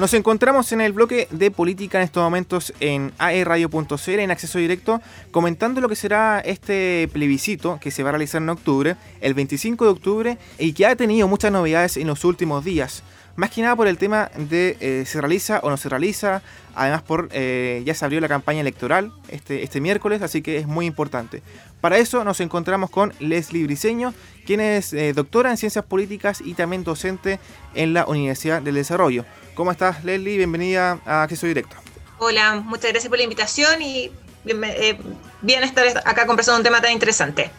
Nos encontramos en el bloque de política en estos momentos en aerradio.cl en acceso directo, comentando lo que será este plebiscito que se va a realizar en octubre, el 25 de octubre, y que ha tenido muchas novedades en los últimos días. Más que nada por el tema de eh, se realiza o no se realiza, además por eh, ya se abrió la campaña electoral este, este miércoles, así que es muy importante. Para eso nos encontramos con Leslie Briseño, quien es eh, doctora en ciencias políticas y también docente en la Universidad del Desarrollo. ¿Cómo estás, Leslie? Bienvenida a Acceso Directo. Hola, muchas gracias por la invitación y bien, eh, bien estar acá conversando un tema tan interesante.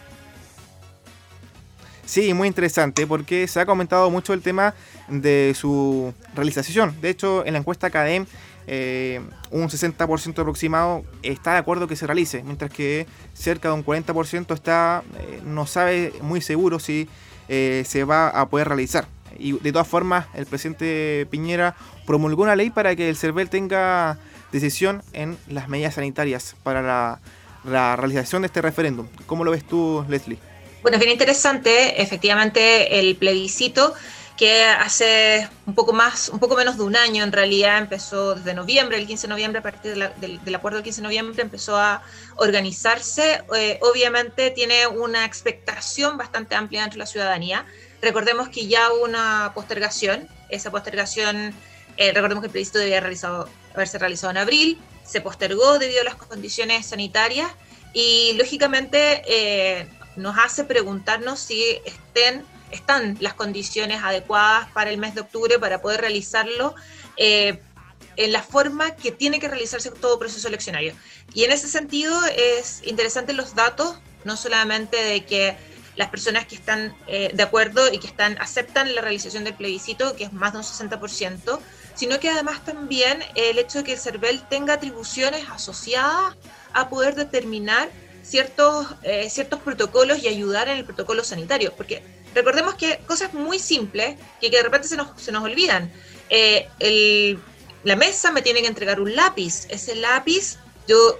Sí, muy interesante porque se ha comentado mucho el tema de su realización. De hecho, en la encuesta CADEM, eh, un 60% aproximado está de acuerdo que se realice, mientras que cerca de un 40% está, eh, no sabe muy seguro si se va a poder realizar. Y de todas formas, el presidente Piñera promulgó una ley para que el CERVEL tenga decisión en las medidas sanitarias para la, realización de este referéndum. ¿Cómo lo ves tú, Leslie? Bueno, es bien interesante, efectivamente, el plebiscito que hace un poco más, un poco menos de un año en realidad, empezó desde noviembre, el 15 de noviembre, a partir del, acuerdo del 15 de noviembre, empezó a organizarse. Eh, obviamente tiene una expectación bastante amplia entre la ciudadanía. Recordemos que ya hubo una postergación, esa postergación, eh, recordemos que el plebiscito debía realizado, haberse realizado en abril, se postergó debido a las condiciones sanitarias y lógicamente eh, nos hace preguntarnos si estén, están las condiciones adecuadas para el mes de octubre para poder realizarlo eh, en la forma que tiene que realizarse todo proceso eleccionario. Y en ese sentido es interesante los datos, no solamente de que las personas que están eh, de acuerdo y que están aceptan la realización del plebiscito, que es más de un 60%, sino que además también el hecho de que el CERVEL tenga atribuciones asociadas a poder determinar ciertos, eh, ciertos protocolos y ayudar en el protocolo sanitario. Porque recordemos que cosas muy simples que, que de repente se nos, se nos olvidan. Eh, el, la mesa me tiene que entregar un lápiz. Ese lápiz yo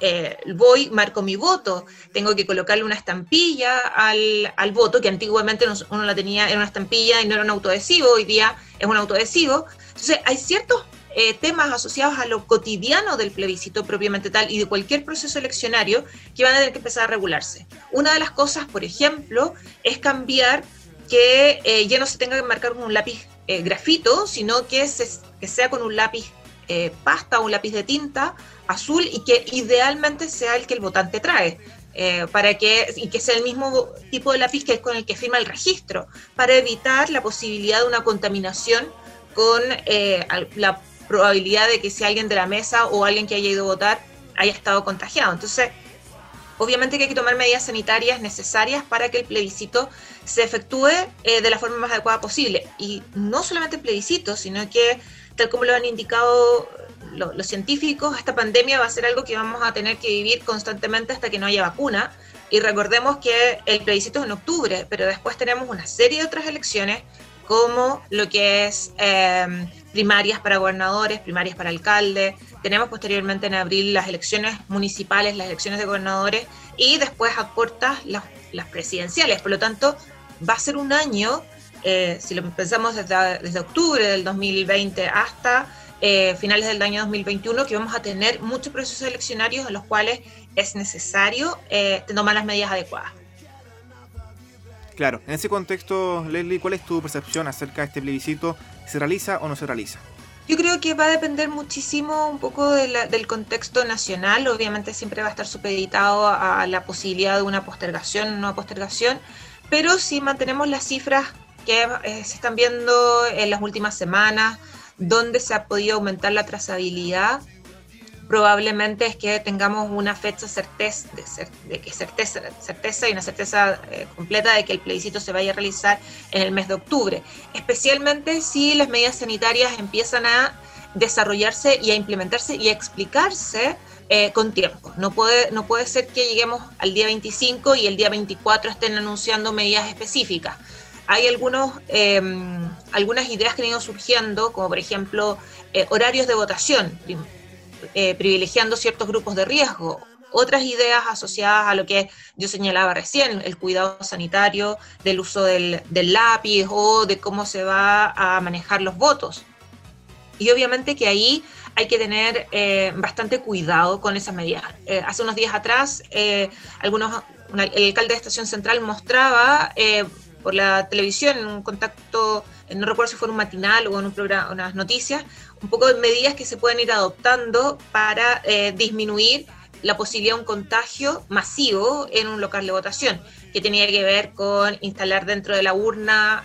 eh, voy, marco mi voto, tengo que colocarle una estampilla al, al, voto, que antiguamente uno la tenía, era una estampilla y no era un autoadhesivo, hoy día es un autoadhesivo. Entonces, hay ciertos eh, temas asociados a lo cotidiano del plebiscito propiamente tal y de cualquier proceso eleccionario que van a tener que empezar a regularse. Una de las cosas, por ejemplo, es cambiar que eh, ya no se tenga que marcar con un lápiz grafito, sino que, se, que sea con un lápiz pasta o un lápiz de tinta azul y que idealmente sea el que el votante trae. Eh, para que, y que sea el mismo tipo de lápiz que es con el que firma el registro, para evitar la posibilidad de una contaminación con eh, la probabilidad de que si alguien de la mesa o alguien que haya ido a votar haya estado contagiado. Entonces, obviamente que hay que tomar medidas sanitarias necesarias para que el plebiscito se efectúe eh, de la forma más adecuada posible. Y no solamente el plebiscito, sino que, tal como lo han indicado los científicos, esta pandemia va a ser algo que vamos a tener que vivir constantemente hasta que no haya vacuna. Y recordemos que el plebiscito es en octubre, pero después tenemos una serie de otras elecciones, como lo que es em, primarias para gobernadores, primarias para alcalde. Tenemos posteriormente en abril las elecciones municipales, las elecciones de gobernadores y después a puertas las, las presidenciales. Por lo tanto, va a ser un año, eh, si lo pensamos desde, desde octubre del 2020 hasta eh, finales del año 2021 que vamos a tener muchos procesos eleccionarios en los cuales es necesario eh, tomar las medidas adecuadas. Claro, en ese contexto, Leslie, ¿cuál es tu percepción acerca de este plebiscito? ¿Se realiza o no se realiza? Yo creo que va a depender muchísimo un poco del contexto nacional. Obviamente siempre va a estar supeditado a la posibilidad de una postergación o no postergación, pero si mantenemos las cifras que eh, se están viendo en las últimas semanas, donde se ha podido aumentar la trazabilidad, probablemente es que tengamos una fecha certeza, de, que certeza, y una certeza eh, completa de que el plebiscito se vaya a realizar en el mes de octubre, especialmente si las medidas sanitarias empiezan a desarrollarse y a implementarse y a explicarse eh, con tiempo. No puede, no puede ser que lleguemos al día 25 y el día 24 estén anunciando medidas específicas hay algunos, em, algunas ideas que han ido surgiendo, como por ejemplo eh, horarios de votación, eh, privilegiando ciertos grupos de riesgo. Otras ideas asociadas a lo que yo señalaba recién, el cuidado sanitario, del uso del, lápiz o de cómo se va a manejar los votos. Y obviamente que ahí hay que tener eh, bastante cuidado con esas medidas. Eh, hace unos días atrás, algunos, el alcalde de Estación Central mostraba por la televisión en un contacto, no recuerdo si fue un matinal o en un programa, unas noticias, un poco de medidas que se pueden ir adoptando para disminuir la posibilidad de un contagio masivo en un local de votación, que tenía que ver con instalar dentro de la urna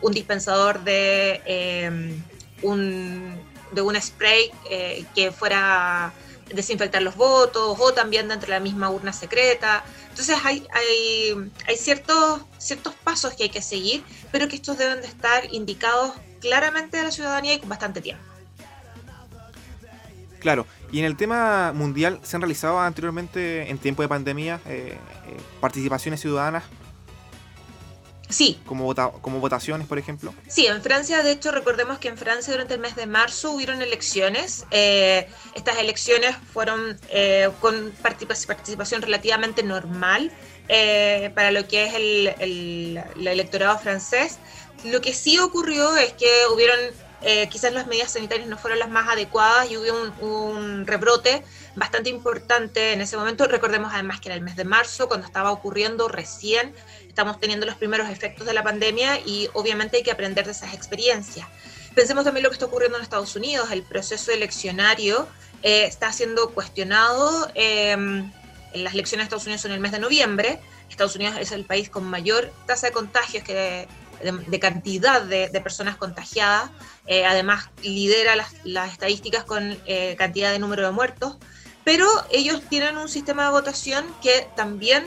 un dispensador de un de un spray eh, que fuera desinfectar los votos o también dentro de la misma urna secreta. Entonces hay, hay, hay ciertos, ciertos pasos que hay que seguir, pero que estos deben de estar indicados claramente a la ciudadanía y con bastante tiempo. Claro, y en el tema mundial, ¿se han realizado anteriormente, en tiempo de pandemia, eh, eh, participaciones ciudadanas Sí. Como, como votaciones, por ejemplo. Sí, en Francia, de hecho, recordemos que en Francia durante el mes de marzo hubieron elecciones. Eh, estas elecciones fueron eh, con participación relativamente normal eh, para lo que es el, electorado francés. Lo que sí ocurrió es que hubieron, quizás las medidas sanitarias no fueron las más adecuadas y hubo un rebrote bastante importante en ese momento. Recordemos además que era el mes de marzo, cuando estaba ocurriendo recién estamos teniendo los primeros efectos de la pandemia y obviamente hay que aprender de esas experiencias. Pensemos también lo que está ocurriendo en Estados Unidos, el proceso eleccionario eh, está siendo cuestionado. En las elecciones de Estados Unidos son el mes de noviembre. Estados Unidos es el país con mayor tasa de contagios que de, cantidad de, personas contagiadas. Eh, además, lidera las, las estadísticas con eh, cantidad de número de muertos. Pero ellos tienen un sistema de votación que también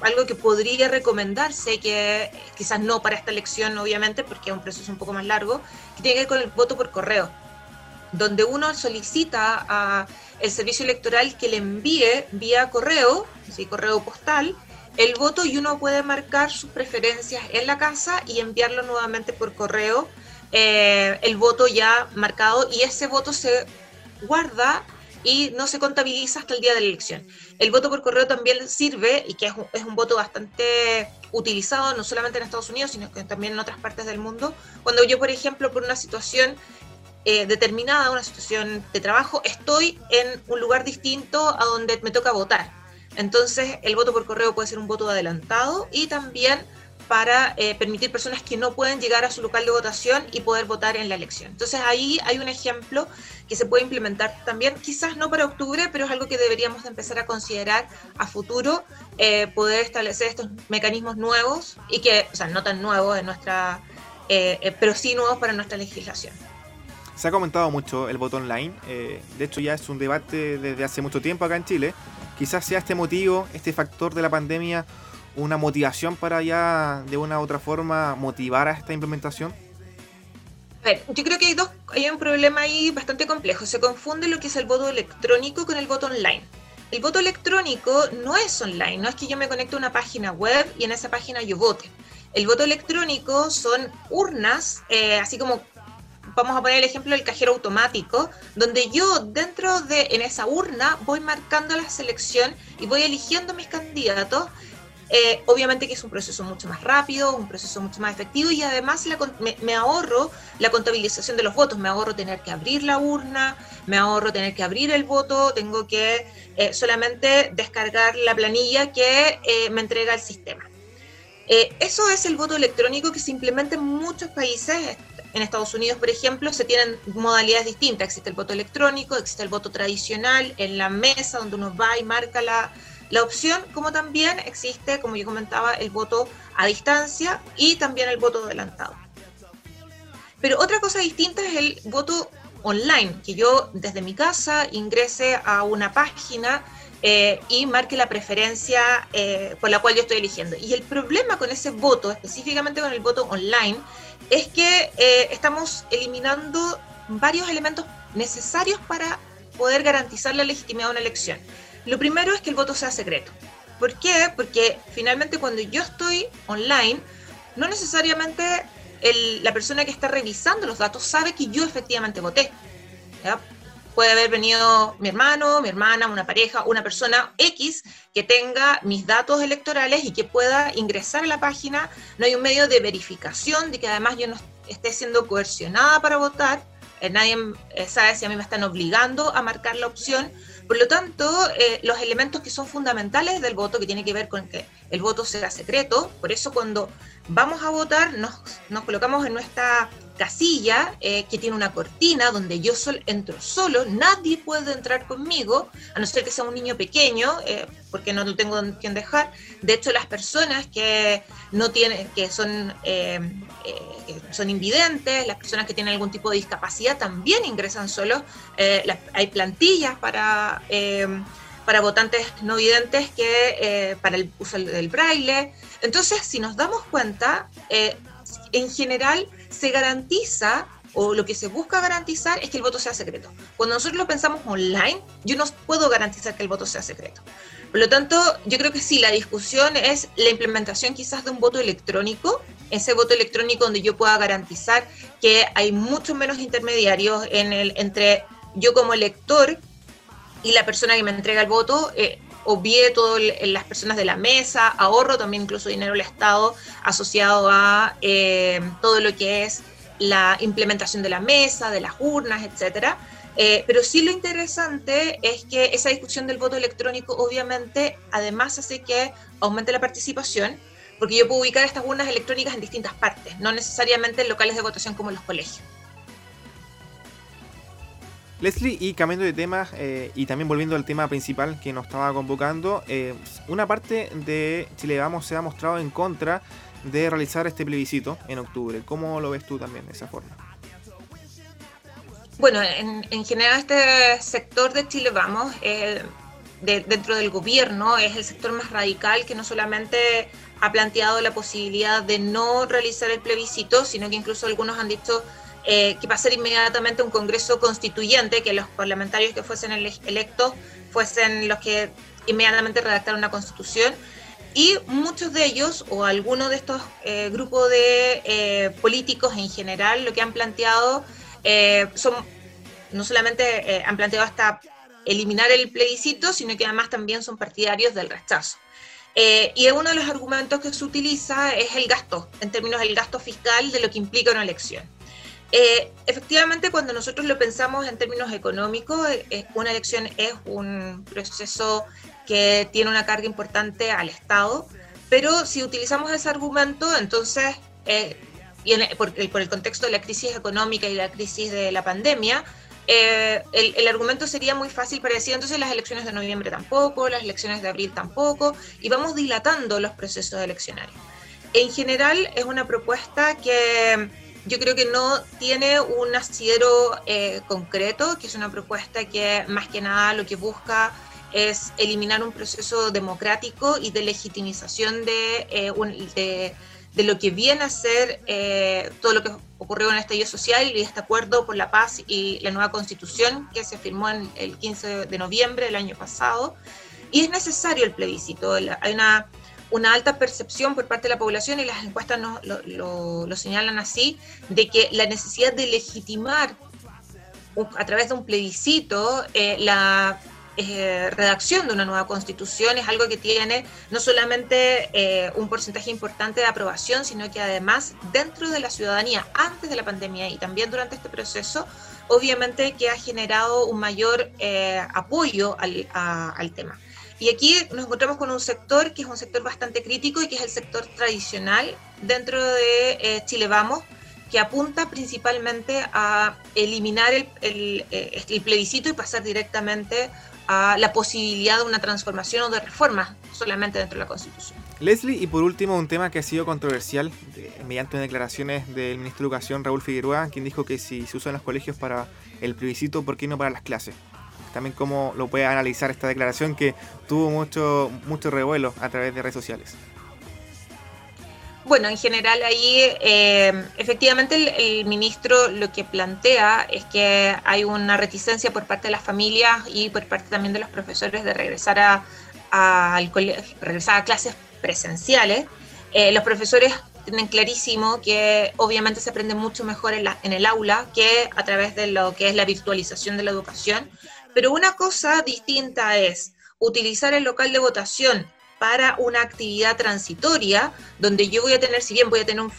algo que podría recomendarse, que quizás no para esta elección, obviamente, porque es un proceso un poco más largo, que tiene que ver con el voto por correo, donde uno solicita a el servicio electoral que le envíe vía correo, ¿sí? correo postal, el voto y uno puede marcar sus preferencias en la casa y enviarlo nuevamente por correo, eh, el voto ya marcado, y ese voto se guarda y no se contabiliza hasta el día de la elección. El voto por correo también sirve y que es un, es un voto bastante utilizado no solamente en Estados Unidos, sino que también en otras partes del mundo. Cuando yo, por ejemplo, por una situación eh, determinada, una situación de trabajo, estoy en un lugar distinto a donde me toca votar. Entonces, el voto por correo puede ser un voto adelantado y también para eh, permitir personas que no pueden llegar a su local de votación y poder votar en la elección. Entonces ahí hay un ejemplo que se puede implementar también, quizás no para octubre, pero es algo que deberíamos de empezar a considerar a futuro, eh, poder establecer estos mecanismos nuevos y que, o sea, no tan nuevos en nuestra, eh, pero sí nuevos para nuestra legislación. Se ha comentado mucho el voto online, de hecho ya es un debate desde hace mucho tiempo acá en Chile. Quizás sea este motivo, este factor de la pandemia una motivación para ya de una u otra forma motivar a esta implementación? A ver, yo creo que hay, dos, hay un problema ahí bastante complejo. Se confunde lo que es el voto electrónico con el voto online. El voto electrónico no es online, no es que yo me conecte a una página web y en esa página yo vote. El voto electrónico son urnas, eh, así como vamos a poner el ejemplo del cajero automático, donde yo dentro de en esa urna voy marcando la selección y voy eligiendo mis candidatos eh, obviamente que es un proceso mucho más rápido, un proceso mucho más efectivo y además me, ahorro la contabilización de los votos, me ahorro tener que abrir la urna, me ahorro tener que abrir el voto, tengo que eh, solamente descargar la planilla que eh, me entrega el sistema. eso es el voto electrónico que se implementa en muchos países. En Estados Unidos, por ejemplo, se tienen modalidades distintas. Existe el voto electrónico, existe el voto tradicional en la mesa donde uno va y marca la, la opción, como también existe, como yo comentaba, el voto a distancia y también el voto adelantado. Pero otra cosa distinta es el voto online, que yo desde mi casa ingrese a una página eh, y marque la preferencia eh, por la cual yo estoy eligiendo. Y el problema con ese voto, específicamente con el voto online, es que eh, estamos eliminando varios elementos necesarios para poder garantizar la legitimidad de una elección. Lo primero es que el voto sea secreto. ¿Por qué? Porque finalmente cuando yo estoy online, no necesariamente la persona que está revisando los datos sabe que yo efectivamente voté. Puede haber venido mi hermano, mi hermana, una pareja, una persona X que tenga mis datos electorales y que pueda ingresar a la página. No hay un medio de verificación de que además yo no esté siendo coercionada para votar nadie sabe si a mí me están obligando a marcar la opción. Por lo tanto, los elementos que son fundamentales del voto, que tiene que ver con que el voto sea secreto, por eso cuando vamos a votar nos, nos colocamos en nuestra casilla eh, que tiene una cortina donde yo sol, entro solo, nadie puede entrar conmigo, a no ser que sea un niño pequeño, eh, porque no lo tengo quien dejar. De hecho, las personas que no tienen, que son, eh, son invidentes, las personas que tienen algún tipo de discapacidad también ingresan solos. hay plantillas para para votantes no videntes que para el uso del braille. Entonces, si nos damos cuenta, en general se garantiza o lo que se busca garantizar es que el voto sea secreto. Cuando nosotros lo pensamos online, yo no puedo garantizar que el voto sea secreto. Por lo tanto, yo creo que sí, la discusión es la implementación quizás de un voto electrónico, ese voto electrónico donde yo pueda garantizar que hay muchos menos intermediarios en el, entre yo como elector y la persona que me entrega el voto, eh, obvie todas las personas de la mesa, ahorro también incluso dinero al Estado asociado a eh, todo lo que es la implementación de la mesa, de las urnas, etcétera. Eh, pero sí lo interesante es que esa discusión del voto electrónico obviamente además hace que aumente la participación, porque yo puedo ubicar estas urnas electrónicas en distintas partes, no necesariamente en locales de votación como en los colegios. Leslie, y cambiando de tema, eh, y también volviendo al tema principal que nos estaba convocando, eh, una parte de Chile Vamos se ha mostrado en contra de realizar este plebiscito en octubre. ¿Cómo lo ves tú también de esa forma? Bueno, en, general este sector de Chile Vamos, eh, dentro del gobierno, es el sector más radical que no solamente ha planteado la posibilidad de no realizar el plebiscito, sino que incluso algunos han dicho eh, que pasar inmediatamente un Congreso constituyente, que los parlamentarios que fuesen electos fuesen los que inmediatamente redactaran una constitución. Y muchos de ellos, o algunos de estos eh, grupos de eh, políticos en general, lo que han planteado son, no solamente han planteado hasta eliminar el plebiscito, sino que además también son partidarios del rechazo. y uno de los argumentos que se utiliza es el gasto, en términos del gasto fiscal de lo que implica una elección. Eh, efectivamente, cuando nosotros lo pensamos en términos económicos, eh, una elección es un proceso que tiene una carga importante al Estado, pero si utilizamos ese argumento, entonces, eh, y por, el contexto de la crisis económica y la crisis de la pandemia, el, el, argumento sería muy fácil para decir, entonces las elecciones de noviembre tampoco, las elecciones de abril tampoco, y vamos dilatando los procesos eleccionarios. En general es una propuesta que yo creo que no tiene un asidero eh, concreto, que es una propuesta que más que nada lo que busca es eliminar un proceso democrático y de legitimización de, eh, de, lo que viene a ser eh, todo lo que ocurrió en el estallido social y este acuerdo por la paz y la nueva constitución que se firmó en el 15 de noviembre del año pasado. Y es necesario el plebiscito. Hay una una alta percepción por parte de la población y las encuestas lo, señalan así, de que la necesidad de legitimar a través de un plebiscito eh, la eh, redacción de una nueva constitución es algo que tiene no solamente eh, un porcentaje importante de aprobación, sino que además dentro de la ciudadanía, antes de la pandemia y también durante este proceso, obviamente que ha generado un mayor apoyo al, al tema. Y aquí nos encontramos con un sector que es un sector bastante crítico y que es el sector tradicional dentro de eh, Chile Vamos, que apunta principalmente a eliminar el, eh, el, plebiscito y pasar directamente a la posibilidad de una transformación o de reforma solamente dentro de la Constitución. Leslie, y por último, un tema que ha sido controversial mediante declaraciones del ministro de Educación, Raúl Figueroa, quien dijo que si se usan los colegios para el plebiscito, ¿por qué no para las clases? también cómo lo puede analizar esta declaración que tuvo mucho, mucho revuelo a través de redes sociales. Bueno, en general ahí eh, efectivamente el, ministro lo que plantea es que hay una reticencia por parte de las familias y por parte también de los profesores de regresar a, clases presenciales. Eh, los profesores tienen clarísimo que obviamente se aprende mucho mejor en el aula que a través de lo que es la virtualización de la educación. Pero una cosa distinta es utilizar el local de votación para una actividad transitoria, donde yo voy a tener, si bien voy a tener un,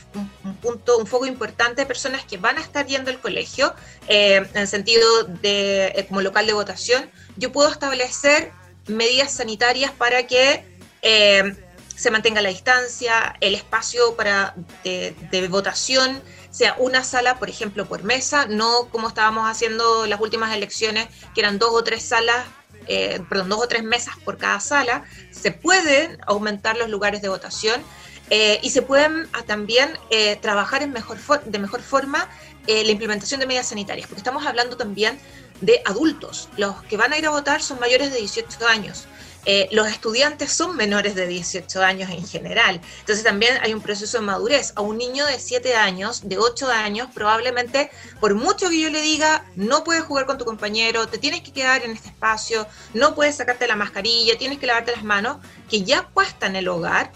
punto, un foco importante de personas que van a estar yendo al colegio, eh, en sentido de eh, como local de votación, yo puedo establecer medidas sanitarias para que eh, se mantenga la distancia, el espacio para de, votación sea una sala, por ejemplo, por mesa, no como estábamos haciendo las últimas elecciones, que eran dos o tres salas, eh, perdón, dos o tres mesas por cada sala. Se pueden aumentar los lugares de votación eh, y se pueden ah, también eh, trabajar en mejor de mejor forma la implementación de medidas sanitarias, porque estamos hablando también de adultos. Los que van a ir a votar son mayores de 18 años. Eh, los estudiantes son menores de 18 años en general. Entonces también hay un proceso de madurez. A un niño de 7 años, de 8 años, probablemente, por mucho que yo le diga, no puedes jugar con tu compañero, te tienes que quedar en este espacio, no puedes sacarte la mascarilla, tienes que lavarte las manos, que ya cuesta en el hogar,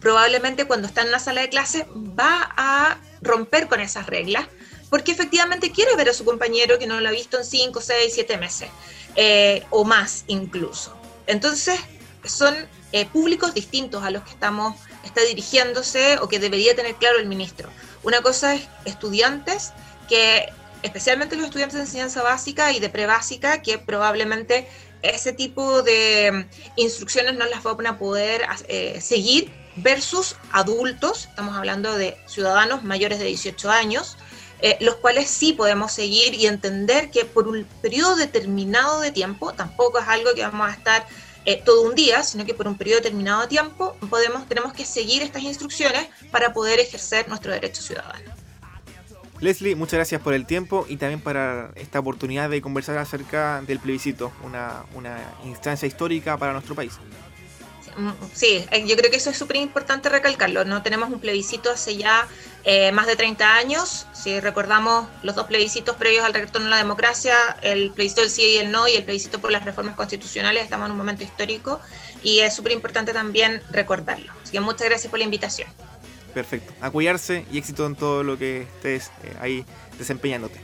probablemente cuando está en una sala de clase va a romper con esas reglas porque efectivamente quiere ver a su compañero que no lo ha visto en 5, 6, 7 meses eh, o más incluso. Entonces, son eh, públicos distintos a los que estamos está dirigiéndose o que debería tener claro el ministro. Una cosa es estudiantes que, especialmente los estudiantes de enseñanza básica y de prebásica, que probablemente ese tipo de mm, instrucciones no las van a poder eh, seguir versus adultos, estamos hablando de ciudadanos mayores de 18 años, eh, los cuales sí podemos seguir y entender que por un periodo determinado de tiempo, tampoco es algo que vamos a estar eh, todo un día, sino que por un periodo determinado de tiempo podemos, tenemos que seguir estas instrucciones para poder ejercer nuestro derecho ciudadano. Leslie, muchas gracias por el tiempo y también para esta oportunidad de conversar acerca del plebiscito, una, una instancia histórica para nuestro país. Sí, eh, yo creo que eso es súper importante recalcarlo. No tenemos un plebiscito hace ya eh, más de 30 años. Si recordamos los dos plebiscitos previos al retorno a la democracia, el plebiscito del sí y el no y el plebiscito por las reformas constitucionales, estamos en un momento histórico y es súper importante también recordarlo. Así que muchas gracias por la invitación. Perfecto. A cuidarse y éxito en todo lo que estés eh, ahí desempeñándote.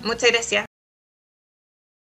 Muchas gracias.